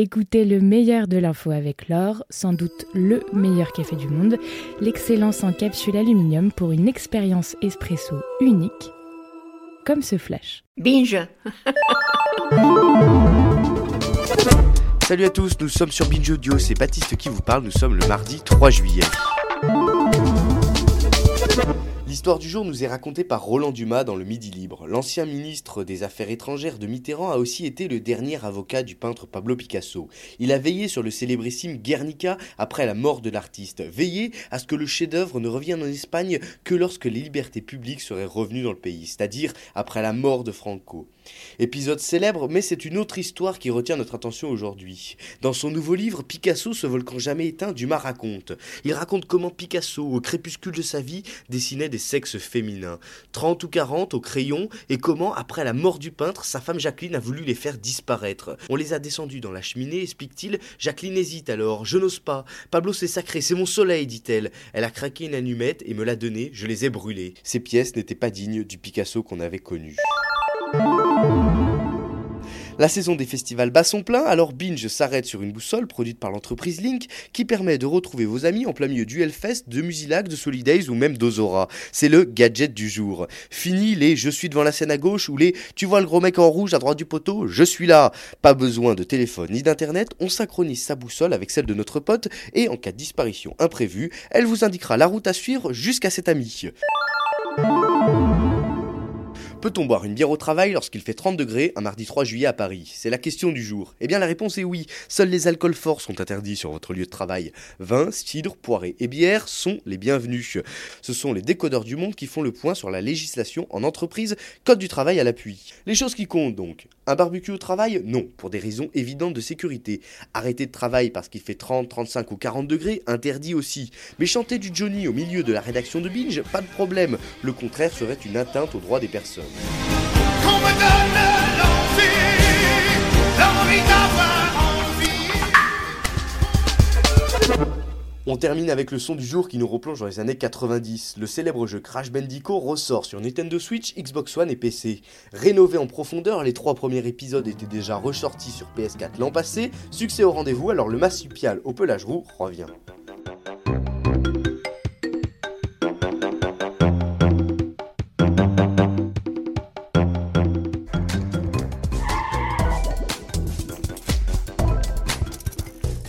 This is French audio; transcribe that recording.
Écoutez le meilleur de l'info avec l'or, sans doute le meilleur café du monde, l'excellence en capsule aluminium pour une expérience espresso unique, comme ce flash. Binge Salut à tous, nous sommes sur Binge Audio, c'est Baptiste qui vous parle, nous sommes le mardi 3 juillet. L'histoire du jour nous est racontée par Roland Dumas dans le Midi Libre. L'ancien ministre des Affaires étrangères de Mitterrand a aussi été le dernier avocat du peintre Pablo Picasso. Il a veillé sur le célébrissime Guernica après la mort de l'artiste, veillé à ce que le chef-d'œuvre ne revienne en Espagne que lorsque les libertés publiques seraient revenues dans le pays, c'est-à-dire après la mort de Franco. Épisode célèbre, mais c'est une autre histoire qui retient notre attention aujourd'hui. Dans son nouveau livre, Picasso, ce volcan jamais éteint, Dumas raconte. Il raconte comment Picasso, au crépuscule de sa vie, dessinait des sexes féminins, 30 ou 40 au crayon, et comment, après la mort du peintre, sa femme Jacqueline a voulu les faire disparaître. On les a descendus dans la cheminée, explique-t-il. Jacqueline hésite alors, je n'ose pas. Pablo c'est sacré, c'est mon soleil, dit-elle. Elle a craqué une allumette et me l'a donnée, je les ai brûlées. Ces pièces n'étaient pas dignes du Picasso qu'on avait connu. La saison des festivals bat son plein, alors Binge s'arrête sur une boussole produite par l'entreprise Link qui permet de retrouver vos amis en plein milieu du Hellfest, de Musilac, de Solidays ou même d'Ozora. C'est le gadget du jour. Fini les je suis devant la scène à gauche ou les tu vois le gros mec en rouge à droite du poteau, je suis là. Pas besoin de téléphone ni d'internet, on synchronise sa boussole avec celle de notre pote et en cas de disparition imprévue, elle vous indiquera la route à suivre jusqu'à cet ami. Peut-on boire une bière au travail lorsqu'il fait 30 degrés un mardi 3 juillet à Paris? C'est la question du jour. Eh bien la réponse est oui. Seuls les alcools forts sont interdits sur votre lieu de travail. Vin, cidre, poirée et bière sont les bienvenus. Ce sont les décodeurs du monde qui font le point sur la législation en entreprise, code du travail à l'appui. Les choses qui comptent donc. Un barbecue au travail Non, pour des raisons évidentes de sécurité. Arrêter de travail parce qu'il fait 30, 35 ou 40 degrés, interdit aussi. Mais chanter du Johnny au milieu de la rédaction de Binge, pas de problème. Le contraire serait une atteinte aux droits des personnes. On termine avec le son du jour qui nous replonge dans les années 90. Le célèbre jeu Crash Bandicoot ressort sur Nintendo Switch, Xbox One et PC. Rénové en profondeur, les trois premiers épisodes étaient déjà ressortis sur PS4 l'an passé. Succès au rendez-vous, alors le marsupial au pelage roux revient.